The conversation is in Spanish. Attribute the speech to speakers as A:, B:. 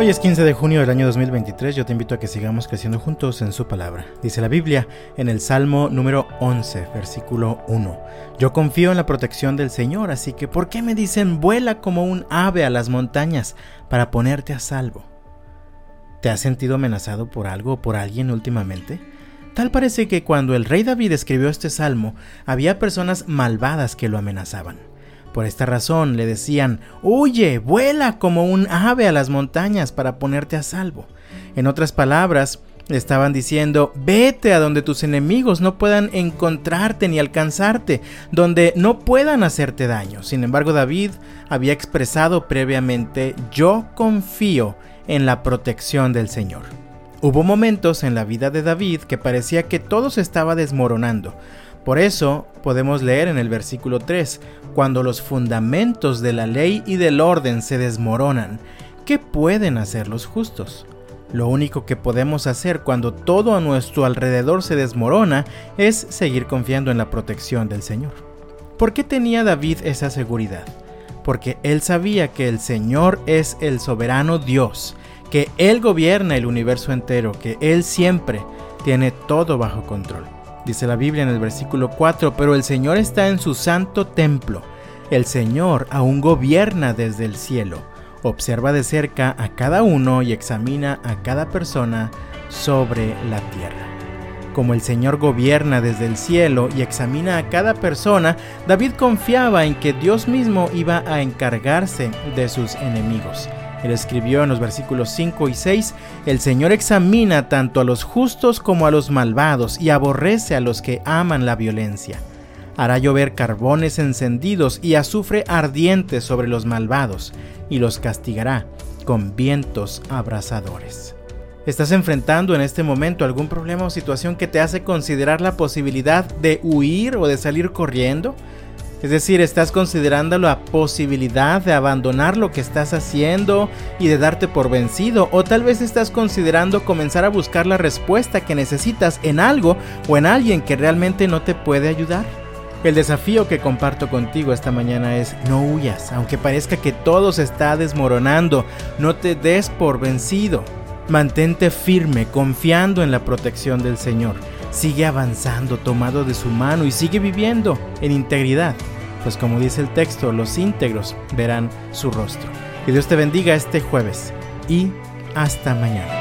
A: Hoy es 15 de junio del año 2023, yo te invito a que sigamos creciendo juntos en su palabra. Dice la Biblia en el Salmo número 11, versículo 1. Yo confío en la protección del Señor, así que ¿por qué me dicen vuela como un ave a las montañas para ponerte a salvo? ¿Te has sentido amenazado por algo o por alguien últimamente? Tal parece que cuando el rey David escribió este salmo, había personas malvadas que lo amenazaban. Por esta razón le decían, huye, vuela como un ave a las montañas para ponerte a salvo. En otras palabras, le estaban diciendo, vete a donde tus enemigos no puedan encontrarte ni alcanzarte, donde no puedan hacerte daño. Sin embargo, David había expresado previamente, yo confío en la protección del Señor. Hubo momentos en la vida de David que parecía que todo se estaba desmoronando, por eso podemos leer en el versículo 3, cuando los fundamentos de la ley y del orden se desmoronan, ¿qué pueden hacer los justos? Lo único que podemos hacer cuando todo a nuestro alrededor se desmorona es seguir confiando en la protección del Señor. ¿Por qué tenía David esa seguridad? Porque él sabía que el Señor es el soberano Dios, que Él gobierna el universo entero, que Él siempre tiene todo bajo control. Dice la Biblia en el versículo 4, pero el Señor está en su santo templo. El Señor aún gobierna desde el cielo. Observa de cerca a cada uno y examina a cada persona sobre la tierra. Como el Señor gobierna desde el cielo y examina a cada persona, David confiaba en que Dios mismo iba a encargarse de sus enemigos. Él escribió en los versículos 5 y 6, El Señor examina tanto a los justos como a los malvados y aborrece a los que aman la violencia. Hará llover carbones encendidos y azufre ardiente sobre los malvados, y los castigará con vientos abrasadores. ¿Estás enfrentando en este momento algún problema o situación que te hace considerar la posibilidad de huir o de salir corriendo? Es decir, estás considerando la posibilidad de abandonar lo que estás haciendo y de darte por vencido. O tal vez estás considerando comenzar a buscar la respuesta que necesitas en algo o en alguien que realmente no te puede ayudar. El desafío que comparto contigo esta mañana es no huyas, aunque parezca que todo se está desmoronando, no te des por vencido. Mantente firme, confiando en la protección del Señor. Sigue avanzando tomado de su mano y sigue viviendo en integridad. Pues como dice el texto, los íntegros verán su rostro. Que Dios te bendiga este jueves y hasta mañana.